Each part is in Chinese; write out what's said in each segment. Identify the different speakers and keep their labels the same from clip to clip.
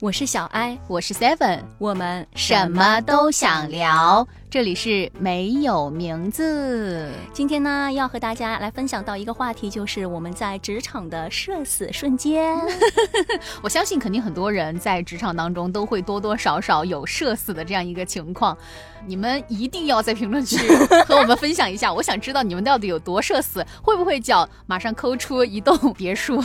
Speaker 1: 我是小艾，
Speaker 2: 我是 Seven，
Speaker 1: 我们
Speaker 2: 什么都想聊。这里是没有名字。
Speaker 1: 今天呢，要和大家来分享到一个话题，就是我们在职场的社死瞬间。
Speaker 2: 我相信，肯定很多人在职场当中都会多多少少有社死的这样一个情况。你们一定要在评论区和我们分享一下，我想知道你们到底有多社死，会不会叫马上抠出一栋别墅，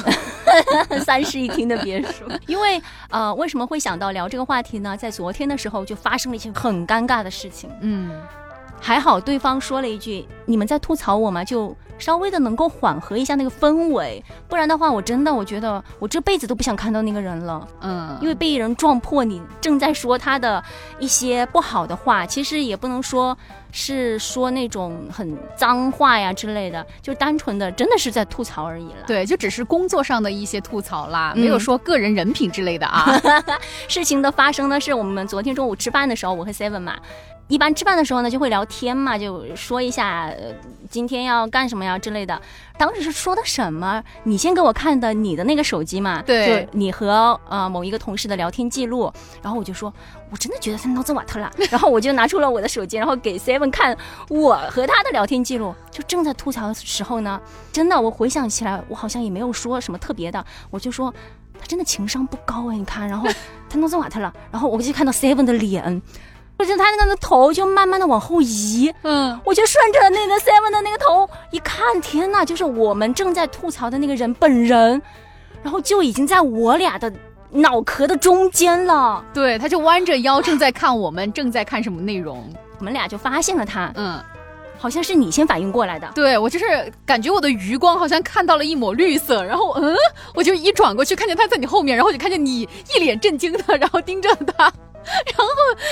Speaker 1: 三室一厅的别墅？因为呃，为什么会想到聊这个话题呢？在昨天的时候就发生了一件很尴尬的事情。嗯。嗯，还好对方说了一句：“你们在吐槽我吗？”就稍微的能够缓和一下那个氛围，不然的话，我真的我觉得我这辈子都不想看到那个人了。嗯，因为被人撞破，你正在说他的一些不好的话，其实也不能说是说那种很脏话呀之类的，就单纯的真的是在吐槽而已了。
Speaker 2: 对，就只是工作上的一些吐槽啦，没有说个人人品之类的啊。
Speaker 1: 事情的发生呢，是我们昨天中午吃饭的时候，我和 Seven 嘛。一般吃饭的时候呢，就会聊天嘛，就说一下今天要干什么呀之类的。当时是说的什么？你先给我看的你的那个手机嘛，
Speaker 2: 对，
Speaker 1: 就你和呃某一个同事的聊天记录。然后我就说，我真的觉得他脑子瓦特了。然后我就拿出了我的手机，然后给 Seven 看我和他的聊天记录。就正在吐槽的时候呢，真的我回想起来，我好像也没有说什么特别的，我就说他真的情商不高哎，你看，然后他脑子瓦特了。然后我就看到 Seven 的脸。就是他那个头就慢慢的往后移，嗯，我就顺着那个 seven 的那个头一看，天呐，就是我们正在吐槽的那个人本人，然后就已经在我俩的脑壳的中间了。
Speaker 2: 对，他就弯着腰正在看我们正在看什么内容，
Speaker 1: 我们俩就发现了他，嗯，好像是你先反应过来的。
Speaker 2: 对我就是感觉我的余光好像看到了一抹绿色，然后嗯，我就一转过去看见他在你后面，然后就看见你一脸震惊的，然后盯着他。然后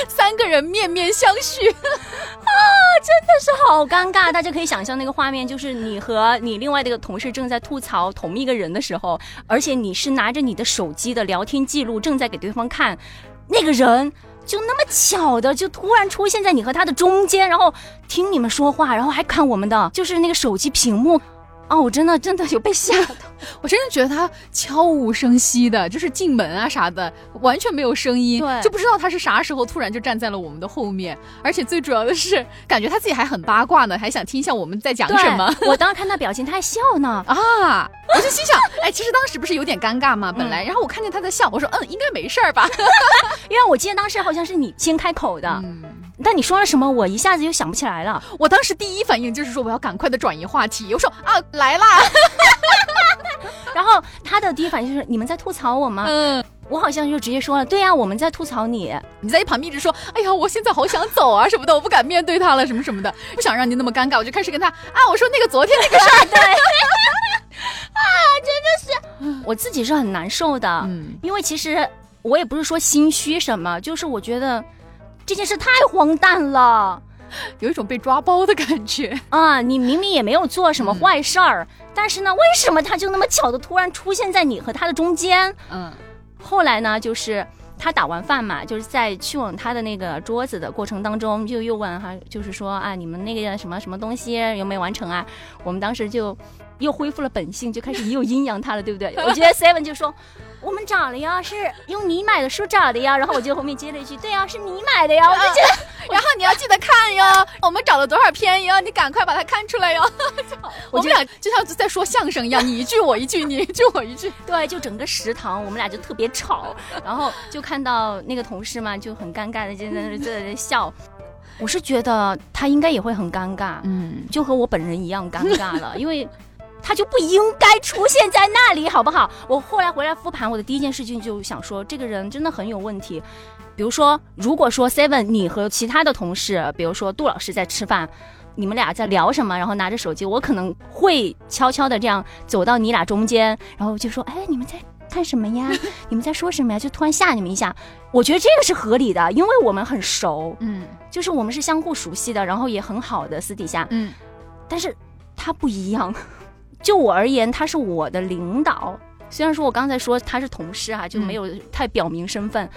Speaker 2: 三个人面面相觑，啊，
Speaker 1: 真的是好尴尬。大家可以想象那个画面，就是你和你另外的一个同事正在吐槽同一个人的时候，而且你是拿着你的手机的聊天记录正在给对方看，那个人就那么巧的就突然出现在你和他的中间，然后听你们说话，然后还看我们的就是那个手机屏幕。哦，我真的真的有被吓到，
Speaker 2: 我真的觉得他悄无声息的，就是进门啊啥的，完全没有声音，
Speaker 1: 对，
Speaker 2: 就不知道他是啥时候突然就站在了我们的后面，而且最主要的是，感觉他自己还很八卦呢，还想听一下我们在讲什么。
Speaker 1: 我当时看他表情，他还笑呢
Speaker 2: 啊，我就心想，哎，其实当时不是有点尴尬吗？本来，然后我看见他在笑，我说，嗯，应该没事儿吧，
Speaker 1: 因为我记得当时好像是你先开口的。但你说了什么？我一下子就想不起来了。
Speaker 2: 我当时第一反应就是说我要赶快的转移话题。我说啊来啦，
Speaker 1: 然后他的第一反应就是你们在吐槽我吗？嗯，我好像就直接说了，对呀，我们在吐槽你。
Speaker 2: 你在一旁一直说，哎呀，我现在好想走啊什么的，我不敢面对他了什么什么的，不想让你那么尴尬，我就开始跟他啊，我说那个昨天那个事儿，
Speaker 1: 对，啊，真的是，我自己是很难受的，嗯，因为其实我也不是说心虚什么，就是我觉得。这件事太荒诞了，
Speaker 2: 有一种被抓包的感觉
Speaker 1: 啊！你明明也没有做什么坏事儿，但是呢，为什么他就那么巧的突然出现在你和他的中间？嗯，后来呢，就是他打完饭嘛，就是在去往他的那个桌子的过程当中，就又问哈，就是说啊，你们那个什么什么东西有没有完成啊？我们当时就又恢复了本性，就开始又阴阳他了，对不对？我觉得 Seven 就说。我们找了呀，是用你买的书找的呀。然后我就后面接了一句：“对呀，是你买的呀。”我就觉得，
Speaker 2: 然后你要记得看哟。我们找了多少篇哟？你赶快把它看出来哟。我们俩就像在说相声一样，你一句我一句，你一句我一句。
Speaker 1: 对，就整个食堂我们俩就特别吵，然后就看到那个同事嘛，就很尴尬的就在那在那笑。我是觉得他应该也会很尴尬，嗯，就和我本人一样尴尬了，因为。他就不应该出现在那里，好不好？我后来回来复盘，我的第一件事情就想说，这个人真的很有问题。比如说，如果说 Seven 你和其他的同事，比如说杜老师在吃饭，你们俩在聊什么，然后拿着手机，我可能会悄悄的这样走到你俩中间，然后就说：“哎，你们在看什么呀？你们在说什么呀？”就突然吓你们一下。我觉得这个是合理的，因为我们很熟，嗯，就是我们是相互熟悉的，然后也很好的私底下，嗯，但是他不一样。就我而言，他是我的领导。虽然说我刚才说他是同事哈，就没有太表明身份。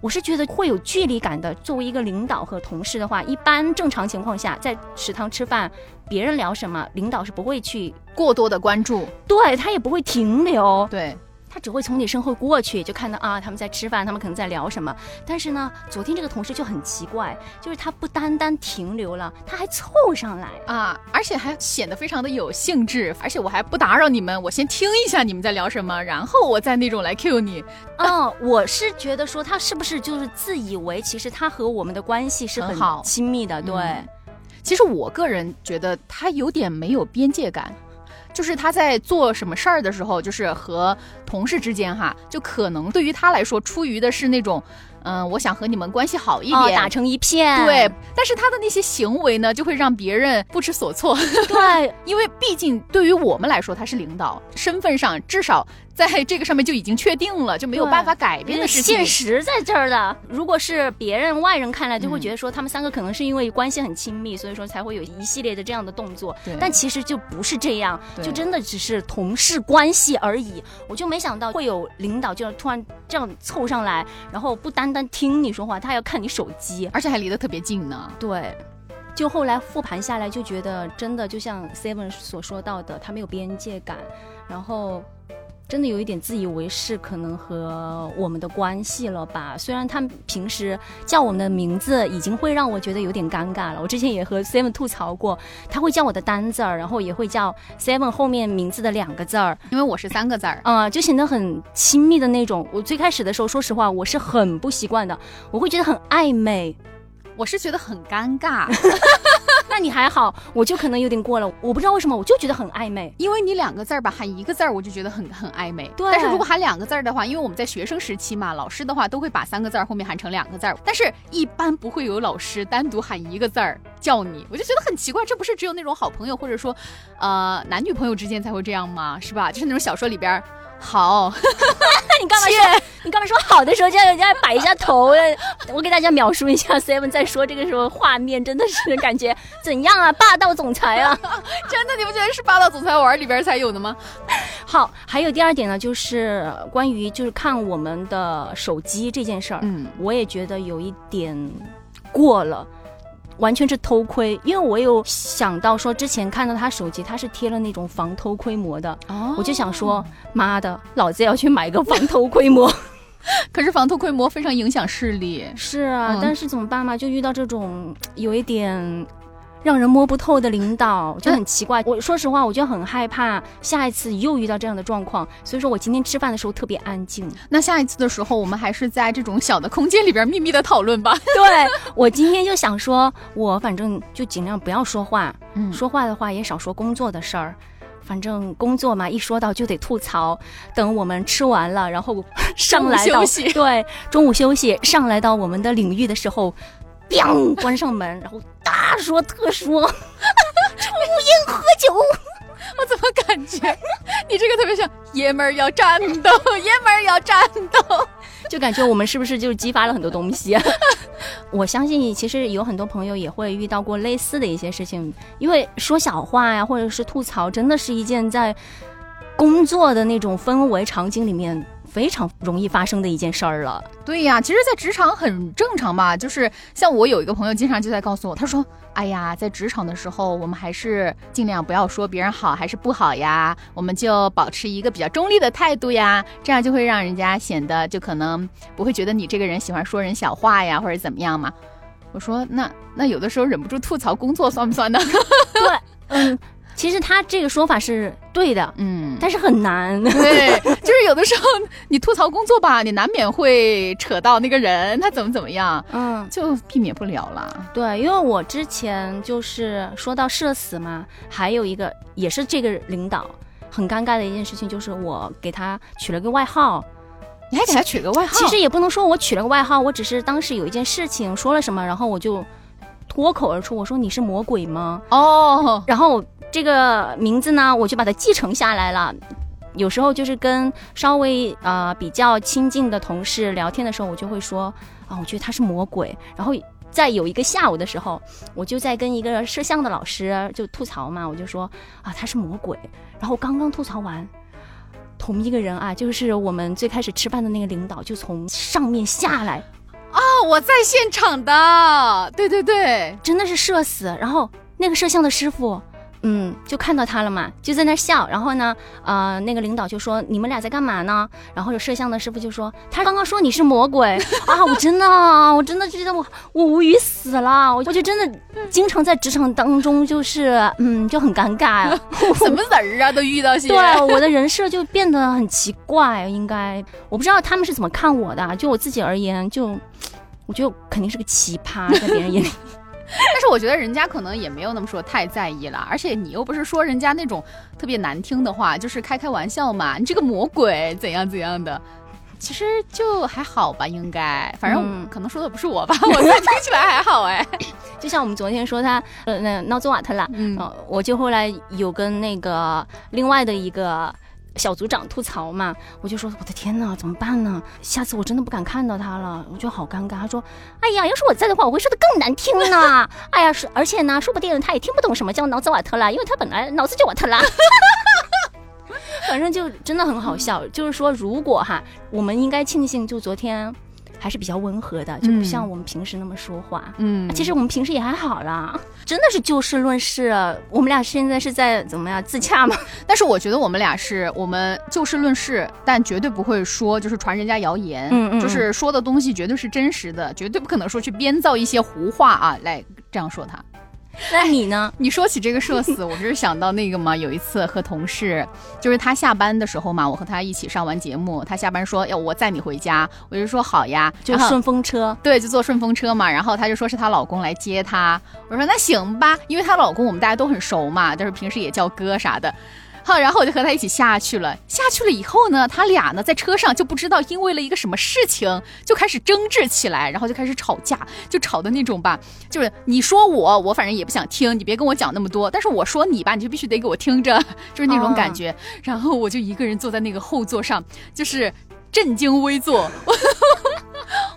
Speaker 1: 我是觉得会有距离感的。作为一个领导和同事的话，一般正常情况下，在食堂吃饭，别人聊什么，领导是不会去
Speaker 2: 过多的关注。
Speaker 1: 对他也不会停留。
Speaker 2: 对。
Speaker 1: 他只会从你身后过去，就看到啊，他们在吃饭，他们可能在聊什么。但是呢，昨天这个同事就很奇怪，就是他不单单停留了，他还凑上来
Speaker 2: 啊，而且还显得非常的有兴致，而且我还不打扰你们，我先听一下你们在聊什么，然后我再那种来 cue 你。
Speaker 1: 哦，我是觉得说他是不是就是自以为其实他和我们的关系是很
Speaker 2: 好
Speaker 1: 亲密的？对，
Speaker 2: 其实我个人觉得他有点没有边界感。就是他在做什么事儿的时候，就是和同事之间哈，就可能对于他来说，出于的是那种。嗯，我想和你们关系好一点，
Speaker 1: 打成一片。
Speaker 2: 对，但是他的那些行为呢，就会让别人不知所措。
Speaker 1: 对，
Speaker 2: 因为毕竟对于我们来说，他是领导，身份上至少在这个上面就已经确定了，就没有办法改变的事
Speaker 1: 情。现实在这儿的，如果是别人外人看来，就会觉得说他们三个可能是因为关系很亲密，所以说才会有一系列的这样的动作。但其实就不是这样，就真的只是同事关系而已。我就没想到会有领导就突然这样凑上来，然后不单。但听你说话，他要看你手机，
Speaker 2: 而且还离得特别近呢。
Speaker 1: 对，就后来复盘下来，就觉得真的就像 Seven 所说到的，他没有边界感，然后。真的有一点自以为是，可能和我们的关系了吧？虽然他们平时叫我们的名字，已经会让我觉得有点尴尬了。我之前也和 Seven 吐槽过，他会叫我的单字儿，然后也会叫 Seven 后面名字的两个字儿，
Speaker 2: 因为我是三个字儿，
Speaker 1: 啊，就显得很亲密的那种。我最开始的时候，说实话，我是很不习惯的，我会觉得很暧昧。
Speaker 2: 我是觉得很尴尬，
Speaker 1: 那你还好，我就可能有点过了。我不知道为什么，我就觉得很暧昧，
Speaker 2: 因为你两个字儿吧，喊一个字儿，我就觉得很很暧昧。
Speaker 1: 对，
Speaker 2: 但是如果喊两个字儿的话，因为我们在学生时期嘛，老师的话都会把三个字儿后面喊成两个字儿，但是一般不会有老师单独喊一个字儿叫你，我就觉得很奇怪，这不是只有那种好朋友或者说，呃，男女朋友之间才会这样吗？是吧？就是那种小说里边。好，
Speaker 1: 你干嘛说？你干嘛说好的时候叫人家摆一下头？我给大家描述一下，Seven 在说这个时候画面真的是感觉怎样啊？霸道总裁啊！
Speaker 2: 真的，你不觉得是霸道总裁玩里边才有的吗？
Speaker 1: 好，还有第二点呢，就是关于就是看我们的手机这件事儿，嗯，我也觉得有一点过了。完全是偷窥，因为我有想到说，之前看到他手机，他是贴了那种防偷窥膜的，我就想说，妈的，老子要去买个防偷窥膜。
Speaker 2: 可是防偷窥膜非常影响视力。
Speaker 1: 是啊，但是怎么办嘛？就遇到这种有一点。让人摸不透的领导就很奇怪。我说实话，我就很害怕下一次又遇到这样的状况。所以说我今天吃饭的时候特别安静。
Speaker 2: 那下一次的时候，我们还是在这种小的空间里边秘密的讨论吧。
Speaker 1: 对我今天就想说，我反正就尽量不要说话。嗯，说话的话也少说工作的事儿。反正工作嘛，一说到就得吐槽。等我们吃完了，然后上来
Speaker 2: 休息。
Speaker 1: 对，中午休息，上来到我们的领域的时候。砰！关上门，然后大说特说，抽烟喝酒。
Speaker 2: 我怎么感觉你这个特别像爷们儿要战斗，爷们儿要战斗，
Speaker 1: 就感觉我们是不是就激发了很多东西？啊 我相信，其实有很多朋友也会遇到过类似的一些事情，因为说小话呀，或者是吐槽，真的是一件在工作的那种氛围场景里面。非常容易发生的一件事儿了。
Speaker 2: 对呀，其实，在职场很正常吧。就是像我有一个朋友，经常就在告诉我，他说：“哎呀，在职场的时候，我们还是尽量不要说别人好还是不好呀，我们就保持一个比较中立的态度呀，这样就会让人家显得就可能不会觉得你这个人喜欢说人小话呀，或者怎么样嘛。”我说：“那那有的时候忍不住吐槽工作算不算呢？”
Speaker 1: 对，嗯。其实他这个说法是对的，嗯，但是很难。
Speaker 2: 对，就是有的时候你吐槽工作吧，你难免会扯到那个人他怎么怎么样，嗯，就避免不了了。
Speaker 1: 对，因为我之前就是说到社死嘛，还有一个也是这个领导很尴尬的一件事情，就是我给他取了个外号。
Speaker 2: 你还给他取个外号？
Speaker 1: 其实也不能说我取了个外号，我只是当时有一件事情说了什么，然后我就脱口而出，我说你是魔鬼吗？哦，然后。这个名字呢，我就把它继承下来了。有时候就是跟稍微呃比较亲近的同事聊天的时候，我就会说啊，我觉得他是魔鬼。然后在有一个下午的时候，我就在跟一个摄像的老师就吐槽嘛，我就说啊，他是魔鬼。然后刚刚吐槽完，同一个人啊，就是我们最开始吃饭的那个领导，就从上面下来
Speaker 2: 啊，我在现场的，对对对，
Speaker 1: 真的是社死。然后那个摄像的师傅。嗯，就看到他了嘛，就在那笑。然后呢，呃，那个领导就说：“你们俩在干嘛呢？”然后有摄像的师傅就说：“他刚刚说你是魔鬼 啊！”我真的，我真的觉得我我无语死了。我就真的经常在职场当中就是嗯就很尴尬，
Speaker 2: 什么人啊都遇到些。
Speaker 1: 对，我的人设就变得很奇怪。应该我不知道他们是怎么看我的。就我自己而言，就我觉得肯定是个奇葩，在别人眼里。
Speaker 2: 但是我觉得人家可能也没有那么说太在意了，而且你又不是说人家那种特别难听的话，就是开开玩笑嘛。你这个魔鬼怎样怎样的，其实就还好吧，应该。反正可能说的不是我吧，我觉得听起来还好哎。
Speaker 1: 就像我们昨天说他呃那闹钟瓦特了，嗯，我就后来有跟那个另外的一个。小组长吐槽嘛，我就说我的天哪，怎么办呢？下次我真的不敢看到他了，我觉得好尴尬。他说：“哎呀，要是我在的话，我会说的更难听呢。哎呀，说而且呢，说不定他也听不懂什么叫脑子瓦特了，因为他本来脑子就瓦特了。反正就真的很好笑。就是说，如果哈，我们应该庆幸，就昨天。还是比较温和的，就不像我们平时那么说话。嗯，其实我们平时也还好啦，真的是就事论事。我们俩现在是在怎么样自洽吗？
Speaker 2: 但是我觉得我们俩是我们就事论事，但绝对不会说就是传人家谣言。嗯嗯，就是说的东西绝对是真实的，绝对不可能说去编造一些胡话啊来这样说他。
Speaker 1: 那你呢？
Speaker 2: 你说起这个社死，我不是想到那个吗？有一次和同事，就是他下班的时候嘛，我和他一起上完节目，他下班说要我载你回家，我就说好呀，
Speaker 1: 就顺风车，
Speaker 2: 对，就坐顺风车嘛。然后他就说是她老公来接她，我说那行吧，因为她老公我们大家都很熟嘛，就是平时也叫哥啥的。好，然后我就和他一起下去了。下去了以后呢，他俩呢在车上就不知道因为了一个什么事情就开始争执起来，然后就开始吵架，就吵的那种吧，就是你说我，我反正也不想听，你别跟我讲那么多。但是我说你吧，你就必须得给我听着，就是那种感觉。然后我就一个人坐在那个后座上，就是震惊危坐。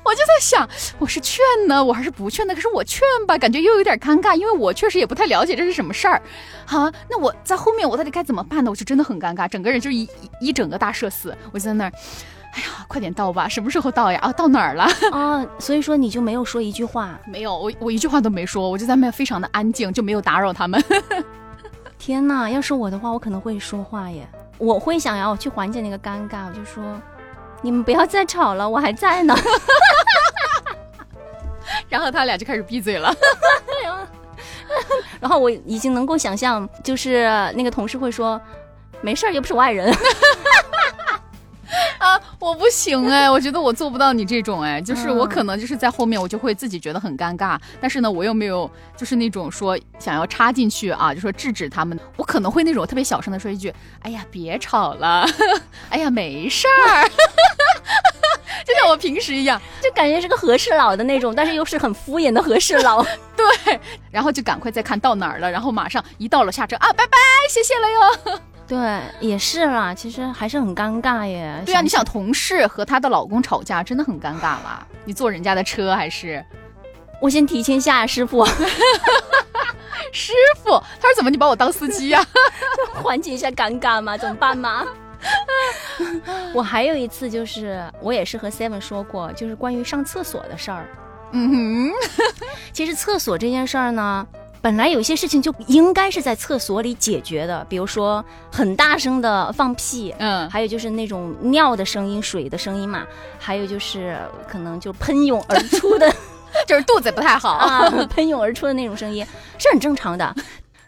Speaker 2: 我就在想，我是劝呢，我还是不劝呢？可是我劝吧，感觉又有点尴尬，因为我确实也不太了解这是什么事儿。好，那我在后面，我到底该怎么办呢？我就真的很尴尬，整个人就一一整个大社死。我就在那儿，哎呀，快点到吧，什么时候到呀？啊，到哪儿了？啊，
Speaker 1: 所以说你就没有说一句话？
Speaker 2: 没有，我我一句话都没说，我就在那非常的安静，就没有打扰他们。
Speaker 1: 天哪，要是我的话，我可能会说话耶，我会想要去缓解那个尴尬，我就说。你们不要再吵了，我还在呢。
Speaker 2: 然后他俩就开始闭嘴了。
Speaker 1: 然后我已经能够想象，就是那个同事会说：“没事儿，又不是外人。”
Speaker 2: 啊，我不行哎，我觉得我做不到你这种哎，就是我可能就是在后面，我就会自己觉得很尴尬，但是呢，我又没有就是那种说想要插进去啊，就说制止他们，我可能会那种特别小声的说一句：“哎呀，别吵了，哎呀，没事儿。”就像我平时一样，
Speaker 1: 就感觉是个和事佬的那种，但是又是很敷衍的和事佬。
Speaker 2: 对，然后就赶快再看到哪儿了，然后马上一到了下车啊，拜拜，谢谢了哟。
Speaker 1: 对，也是啦，其实还是很尴尬耶。
Speaker 2: 对啊，你想同事和她的老公吵架，真的很尴尬啦。你坐人家的车还是？
Speaker 1: 我先提前下，师傅。
Speaker 2: 师傅，他说怎么你把我当司机呀？
Speaker 1: 缓解一下尴尬嘛，怎么办嘛？我还有一次，就是我也是和 Seven 说过，就是关于上厕所的事儿。嗯哼，其实厕所这件事儿呢。本来有些事情就应该是在厕所里解决的，比如说很大声的放屁，嗯，还有就是那种尿的声音、水的声音嘛，还有就是可能就喷涌而出的，
Speaker 2: 就是肚子不太好啊，
Speaker 1: 喷涌而出的那种声音是很正常的。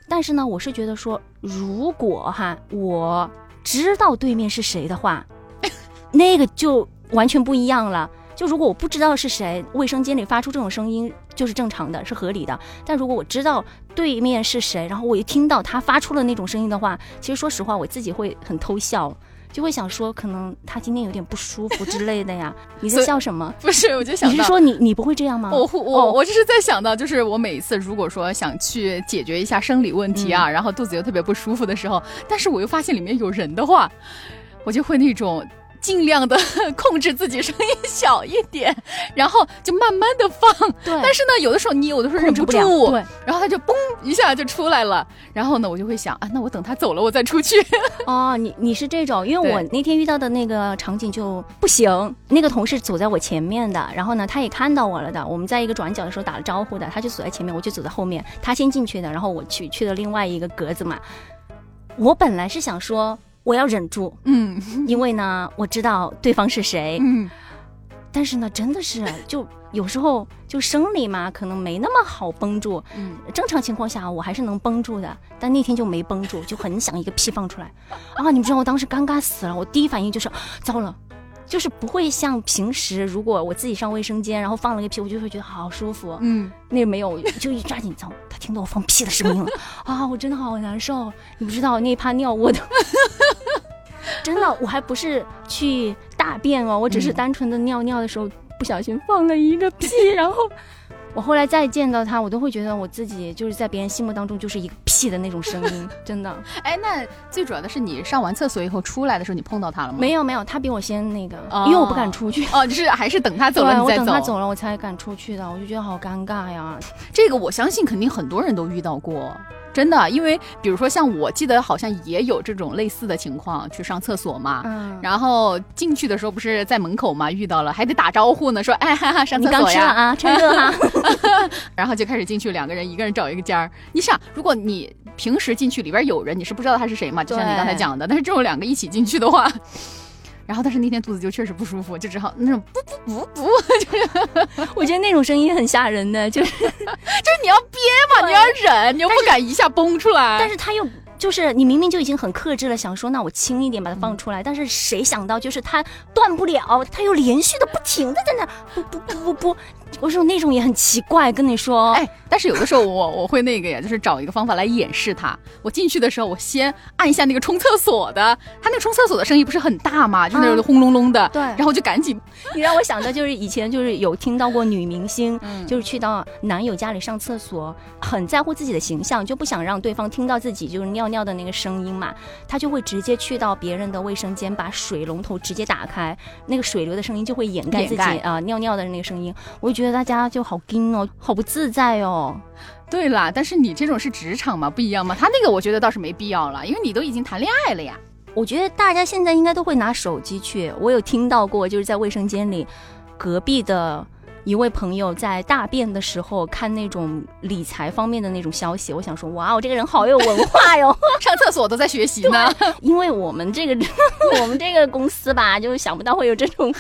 Speaker 1: 但是呢，我是觉得说，如果哈我知道对面是谁的话，那个就完全不一样了。就如果我不知道是谁，卫生间里发出这种声音就是正常的，是合理的。但如果我知道对面是谁，然后我一听到他发出了那种声音的话，其实说实话，我自己会很偷笑，就会想说，可能他今天有点不舒服之类的呀。你在笑什么？
Speaker 2: 不是，我就想
Speaker 1: 你是说你你不会这样吗？
Speaker 2: 我我我就是在想到，就是我每一次如果说想去解决一下生理问题啊，然后肚子又特别不舒服的时候，但是我又发现里面有人的话，我就会那种。尽量的 控制自己声音小一点，然后就慢慢的放。
Speaker 1: 对。
Speaker 2: 但是呢，有的时候你有的时候忍不
Speaker 1: 住，对。
Speaker 2: 然后他就嘣一下就出来了。然后呢，我就会想啊，那我等他走了，我再出去。
Speaker 1: 哦，你你是这种，因为我那天遇到的那个场景就不行。那个同事走在我前面的，然后呢，他也看到我了的。我们在一个转角的时候打了招呼的，他就走在前面，我就走在后面。他先进去的，然后我去去了另外一个格子嘛。我本来是想说。我要忍住，嗯，因为呢，我知道对方是谁，嗯，但是呢，真的是，就有时候就生理嘛，可能没那么好绷住，嗯，正常情况下我还是能绷住的，但那天就没绷住，就很想一个屁放出来，啊，你们知道我当时尴尬死了，我第一反应就是糟了。就是不会像平时，如果我自己上卫生间，然后放了个屁，我就会觉得好舒服。嗯，那没有，就一抓紧，走，他听到我放屁的声音了 啊！我真的好难受。你不知道那一泡尿我的，真的，我还不是去大便哦，我只是单纯的尿尿的时候不小心放了一个屁，然后。我后来再见到他，我都会觉得我自己就是在别人心目当中就是一个屁的那种声音，真的。
Speaker 2: 哎，那最主要的是你上完厕所以后出来的时候，你碰到他了吗？
Speaker 1: 没有没有，他比我先那个，因为我不敢出去。
Speaker 2: 哦，就是还是等他走了你再
Speaker 1: 走。我等他走了我才敢出去的，我就觉得好尴尬呀。
Speaker 2: 这个我相信肯定很多人都遇到过。真的，因为比如说像我记得好像也有这种类似的情况，去上厕所嘛，嗯，然后进去的时候不是在门口嘛，遇到了还得打招呼呢，说哎哈哈上厕所
Speaker 1: 呀啊，趁热哈，
Speaker 2: 然后就开始进去，两个人一个人找一个间儿。你想，如果你平时进去里边有人，你是不知道他是谁嘛，就像你刚才讲的，但是这种两个一起进去的话。然后，但是那天肚子就确实不舒服，就只好那种不不不不，就是
Speaker 1: 我觉得那种声音很吓人的，就是 就是
Speaker 2: 你要憋嘛，你要忍，你又不敢一下崩出来。
Speaker 1: 但是他又就是你明明就已经很克制了，想说那我轻一点把它放出来，但是谁想到就是它断不了，它又连续的不停的在那不不不不不。我说那种也很奇怪，跟你说，
Speaker 2: 哎，但是有的时候我 我会那个呀，就是找一个方法来掩饰它。我进去的时候，我先按一下那个冲厕所的，它那个冲厕所的声音不是很大嘛，就那种轰隆隆的，
Speaker 1: 对，
Speaker 2: 然后就赶紧。
Speaker 1: 你让我想到就是以前就是有听到过女明星，就是去到男友家里上厕所，很在乎自己的形象，就不想让对方听到自己就是尿尿的那个声音嘛，她就会直接去到别人的卫生间，把水龙头直接打开，那个水流的声音就会掩盖自己啊尿尿的那个声音，我就觉得。大家就好惊哦，好不自在哦。
Speaker 2: 对啦，但是你这种是职场嘛，不一样嘛。他那个我觉得倒是没必要了，因为你都已经谈恋爱了呀。
Speaker 1: 我觉得大家现在应该都会拿手机去。我有听到过，就是在卫生间里，隔壁的。一位朋友在大便的时候看那种理财方面的那种消息，我想说，哇，我这个人好有文化哟！
Speaker 2: 上厕所都在学习呢。
Speaker 1: 因为我们这个 我们这个公司吧，就是想不到会有这种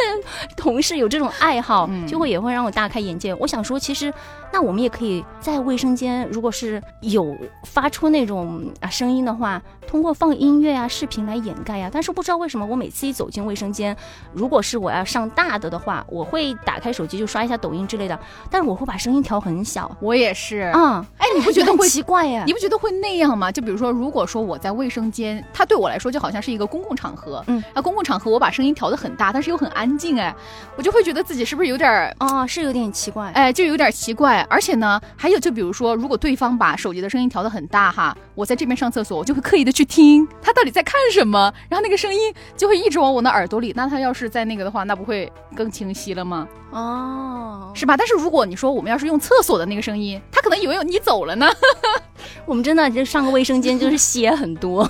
Speaker 1: 同事有这种爱好，就会也会让我大开眼界。我想说，其实那我们也可以在卫生间，如果是有发出那种啊声音的话，通过放音乐啊、视频来掩盖呀。但是不知道为什么，我每次一走进卫生间，如果是我要上大的的话，我会打开手机。就刷一下抖音之类的，但是我会把声音调很小。
Speaker 2: 我也是，嗯，哎，你不觉得会
Speaker 1: 奇怪呀？
Speaker 2: 你不觉得会那样吗？就比如说，如果说我在卫生间，它对我来说就好像是一个公共场合，嗯，啊，公共场合我把声音调的很大，但是又很安静，哎，我就会觉得自己是不是有点儿
Speaker 1: 啊，是有点奇怪，
Speaker 2: 哎，就有点奇怪。而且呢，还有就比如说，如果对方把手机的声音调得很大哈，我在这边上厕所，我就会刻意的去听他到底在看什么，然后那个声音就会一直往我的耳朵里。那他要是在那个的话，那不会更清晰了吗？哦，是吧？但是如果你说我们要是用厕所的那个声音，他可能以为你走了呢。
Speaker 1: 我们真的就上个卫生间就是血很多。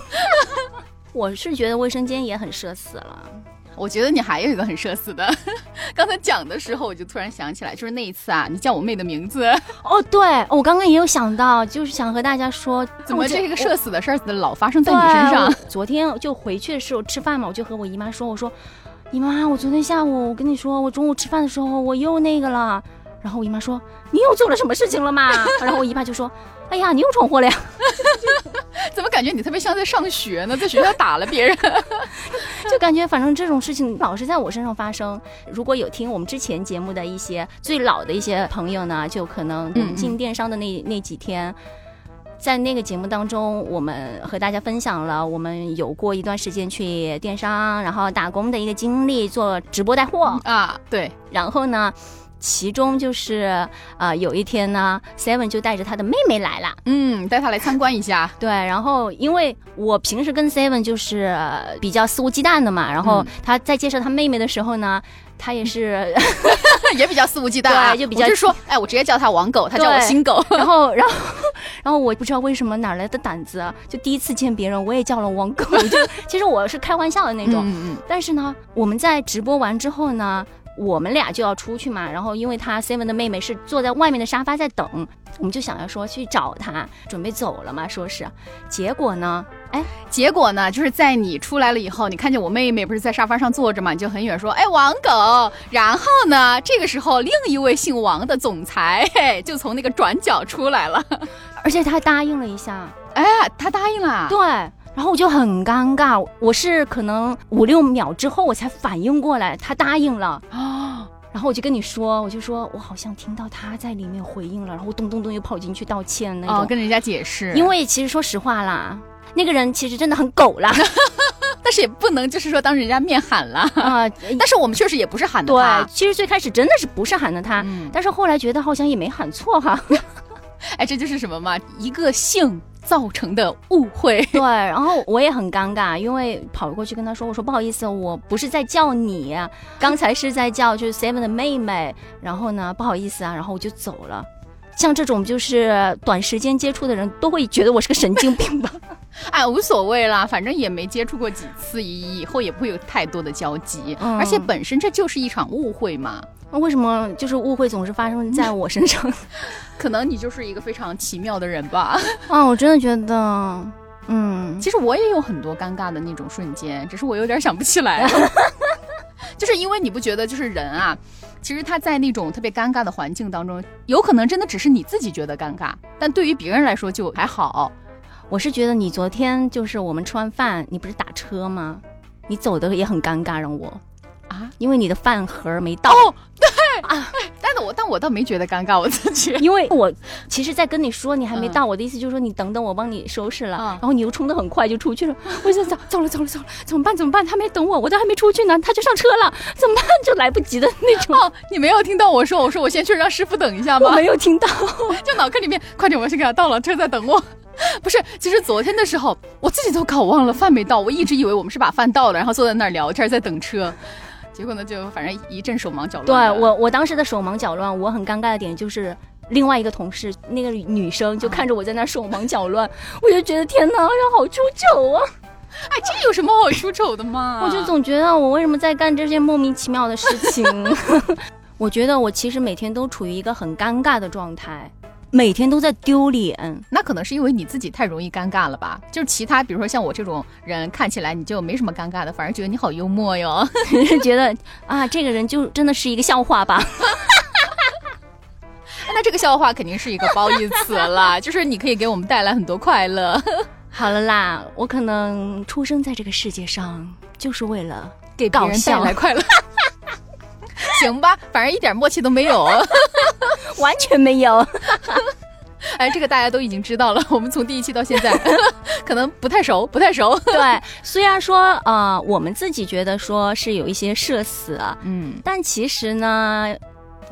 Speaker 1: 我是觉得卫生间也很社死了。
Speaker 2: 我觉得你还有一个很社死的，刚才讲的时候我就突然想起来，就是那一次啊，你叫我妹的名字。
Speaker 1: 哦，对，我刚刚也有想到，就是想和大家说，
Speaker 2: 怎么这个社死的事儿老发生在你身上？
Speaker 1: 昨天就回去的时候吃饭嘛，我就和我姨妈说，我说。姨妈，我昨天下午我跟你说，我中午吃饭的时候我又那个了。然后我姨妈说：“你又做了什么事情了吗？” 然后我姨爸就说：“哎呀，你又闯祸了呀！
Speaker 2: 怎么感觉你特别像在上学呢？在学校打了别人，
Speaker 1: 就感觉反正这种事情老是在我身上发生。如果有听我们之前节目的一些最老的一些朋友呢，就可能进电商的那那几天。”在那个节目当中，我们和大家分享了我们有过一段时间去电商，然后打工的一个经历，做直播带货
Speaker 2: 啊，对。
Speaker 1: 然后呢，其中就是呃有一天呢，Seven 就带着他的妹妹来了，
Speaker 2: 嗯，带他来参观一下。
Speaker 1: 对，然后因为我平时跟 Seven 就是比较肆无忌惮的嘛，然后他在介绍他妹妹的时候呢。他也是，
Speaker 2: 也比较肆无忌惮啊，
Speaker 1: 就比较
Speaker 2: 就是说，哎，我直接叫他王狗，他叫我新狗。
Speaker 1: 然后，然后，然后我不知道为什么哪来的胆子，就第一次见别人，我也叫了王狗。就其实我是开玩笑的那种，嗯嗯。但是呢，我们在直播完之后呢。我们俩就要出去嘛，然后因为他 Seven 的妹妹是坐在外面的沙发在等，我们就想要说去找他，准备走了嘛，说是，结果呢，
Speaker 2: 哎，结果呢，就是在你出来了以后，你看见我妹妹不是在沙发上坐着嘛，你就很远说，哎，王狗，然后呢，这个时候另一位姓王的总裁就从那个转角出来了，
Speaker 1: 而且他还答应了一下，
Speaker 2: 哎，他答应了，
Speaker 1: 对。然后我就很尴尬，我是可能五六秒之后我才反应过来，他答应了啊。然后我就跟你说，我就说我好像听到他在里面回应了，然后咚咚咚又跑进去道歉那种，
Speaker 2: 跟人家解释。
Speaker 1: 因为其实说实话啦，那个人其实真的很狗啦，
Speaker 2: 但是也不能就是说当人家面喊了啊。但是我们确实也不是喊的他，
Speaker 1: 对，其实最开始真的是不是喊的他，但是后来觉得好像也没喊错哈。
Speaker 2: 哎，这就是什么嘛？一个姓。造成的误会，
Speaker 1: 对，然后我也很尴尬，因为跑过去跟他说：“我说不好意思，我不是在叫你，刚才是在叫就是 Seven 的妹妹，然后呢不好意思啊，然后我就走了。像这种就是短时间接触的人都会觉得我是个神经病吧？
Speaker 2: 哎，无所谓啦，反正也没接触过几次，以以后也不会有太多的交集，而且本身这就是一场误会嘛。
Speaker 1: 那为什么就是误会总是发生在 我身上？
Speaker 2: 可能你就是一个非常奇妙的人吧。
Speaker 1: 啊，我真的觉得，嗯，
Speaker 2: 其实我也有很多尴尬的那种瞬间，只是我有点想不起来了。就是因为你不觉得，就是人啊，其实他在那种特别尴尬的环境当中，有可能真的只是你自己觉得尴尬，但对于别人来说就还好。
Speaker 1: 我是觉得你昨天就是我们吃完饭，你不是打车吗？你走的也很尴尬，让我。啊，因为你的饭盒没到
Speaker 2: 哦，对啊，但是我但我倒没觉得尴尬，我自己，
Speaker 1: 因为我其实，在跟你说你还没到，我的意思就是说你等等我帮你收拾了，然后你又冲的很快就出去了，我就走走了走了走了，怎么办怎么办？他没等我，我都还没出去呢，他就上车了，怎么办？就来不及的那种。哦，
Speaker 2: 你没有听到我说，我说我先去让师傅等一下吗？
Speaker 1: 我没有听到，
Speaker 2: 就脑壳里面，快点，我先给他倒了，车在等我。不是，其实昨天的时候，我自己都搞忘了饭没到，我一直以为我们是把饭到了，然后坐在那儿聊天，在等车。结果呢，就反正一阵手忙脚
Speaker 1: 乱。对我，我当时的手忙脚乱，我很尴尬的点就是另外一个同事，那个女生就看着我在那手忙脚乱，我就觉得天哪，要好出丑啊！
Speaker 2: 哎，这有什么好出丑的吗？
Speaker 1: 我就总觉得我为什么在干这些莫名其妙的事情？我觉得我其实每天都处于一个很尴尬的状态。每天都在丢脸，
Speaker 2: 那可能是因为你自己太容易尴尬了吧？就是其他，比如说像我这种人，看起来你就没什么尴尬的，反而觉得你好幽默哟，
Speaker 1: 觉得啊，这个人就真的是一个笑话吧？
Speaker 2: 那这个笑话肯定是一个褒义词了，就是你可以给我们带来很多快乐。
Speaker 1: 好了啦，我可能出生在这个世界上就是为了
Speaker 2: 给别人带来快乐。行吧，反正一点默契都没有，
Speaker 1: 完全没有。
Speaker 2: 哎，这个大家都已经知道了。我们从第一期到现在，可能不太熟，不太熟。
Speaker 1: 对，虽然说呃，我们自己觉得说是有一些社死，嗯，但其实呢。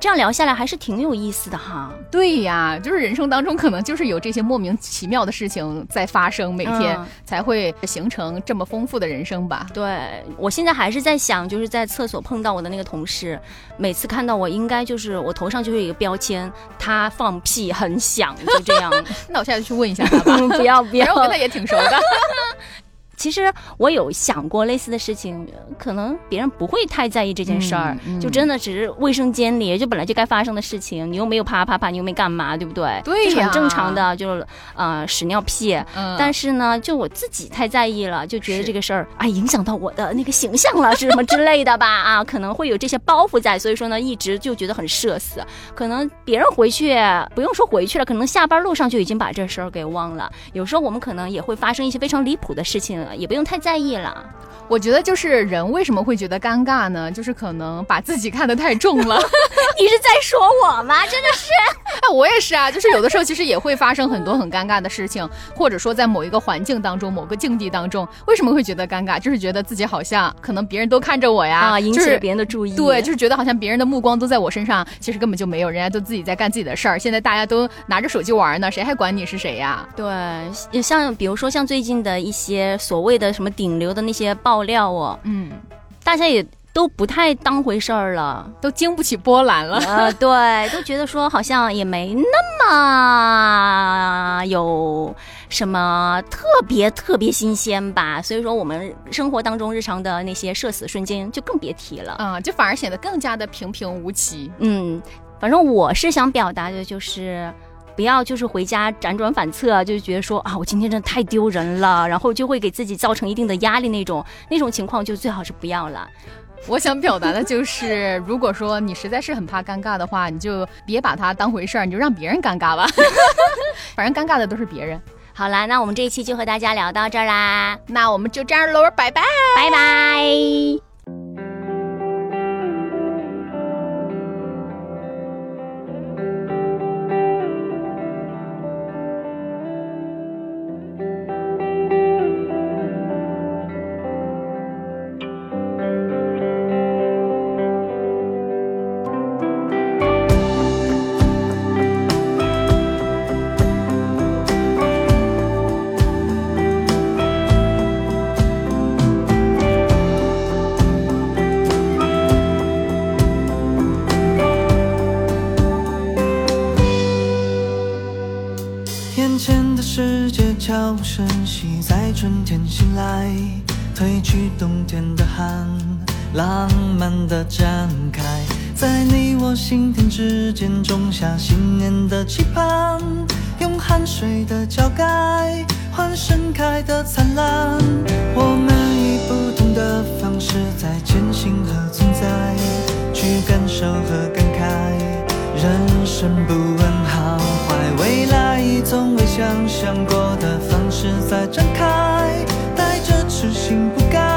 Speaker 1: 这样聊下来还是挺有意思的哈。
Speaker 2: 对呀，就是人生当中可能就是有这些莫名其妙的事情在发生，每天才会形成这么丰富的人生吧。
Speaker 1: 对我现在还是在想，就是在厕所碰到我的那个同事，每次看到我，应该就是我头上就有一个标签，他放屁很响，就这样。
Speaker 2: 那我现在去问一下他吧。
Speaker 1: 不 要不要，
Speaker 2: 我跟他也挺熟的。
Speaker 1: 其实我有想过类似的事情，可能别人不会太在意这件事儿，就真的只是卫生间里就本来就该发生的事情，你又没有啪啪啪，你又没干嘛，对不对？
Speaker 2: 对
Speaker 1: 呀，很正常的，就是呃屎尿屁。嗯。但是呢，就我自己太在意了，就觉得这个事儿哎影响到我的那个形象了，是什么之类的吧？啊，可能会有这些包袱在，所以说呢，一直就觉得很社死。可能别人回去不用说回去了，可能下班路上就已经把这事儿给忘了。有时候我们可能也会发生一些非常离谱的事情。也不用太在意了。
Speaker 2: 我觉得就是人为什么会觉得尴尬呢？就是可能把自己看得太重了。
Speaker 1: 你是在说我吗？真的是，
Speaker 2: 哎，我也是啊，就是有的时候其实也会发生很多很尴尬的事情，或者说在某一个环境当中、某个境地当中，为什么会觉得尴尬？就是觉得自己好像可能别人都看着我呀，
Speaker 3: 啊，引起了别人的注意。
Speaker 2: 对，就是觉得好像别人的目光都在我身上，其实根本就没有，人家都自己在干自己的事儿。现在大家都拿着手机玩呢，谁还管你是谁呀？
Speaker 3: 对，像比如说像最近的一些所谓的什么顶流的那些爆料哦，嗯，大家也。都不太当回事儿了，
Speaker 2: 都经不起波澜了。呃，
Speaker 3: 对，都觉得说好像也没那么有什么特别特别新鲜吧。所以说，我们生活当中日常的那些社死瞬间就更别提了
Speaker 2: 啊，就反而显得更加的平平无奇。
Speaker 3: 嗯，反正我是想表达的就是，不要就是回家辗转反侧，就觉得说啊，我今天真的太丢人了，然后就会给自己造成一定的压力那种那种情况，就最好是不要了。
Speaker 2: 我想表达的就是，如果说你实在是很怕尴尬的话，你就别把它当回事儿，你就让别人尴尬吧。反正尴尬的都是别人。
Speaker 3: 好啦，那我们这一期就和大家聊到这儿啦，
Speaker 2: 那我们就这样喽，拜拜，
Speaker 3: 拜拜。春天醒来，褪去冬天的寒，浪漫的展开，在你我心田之间种下新年的期盼，用汗水的浇盖换盛开的灿烂。我们以不同的方式在前行和存在，去感受和感慨，人生不问好坏，未来从未想象过的。方式在展开，带着痴心不改，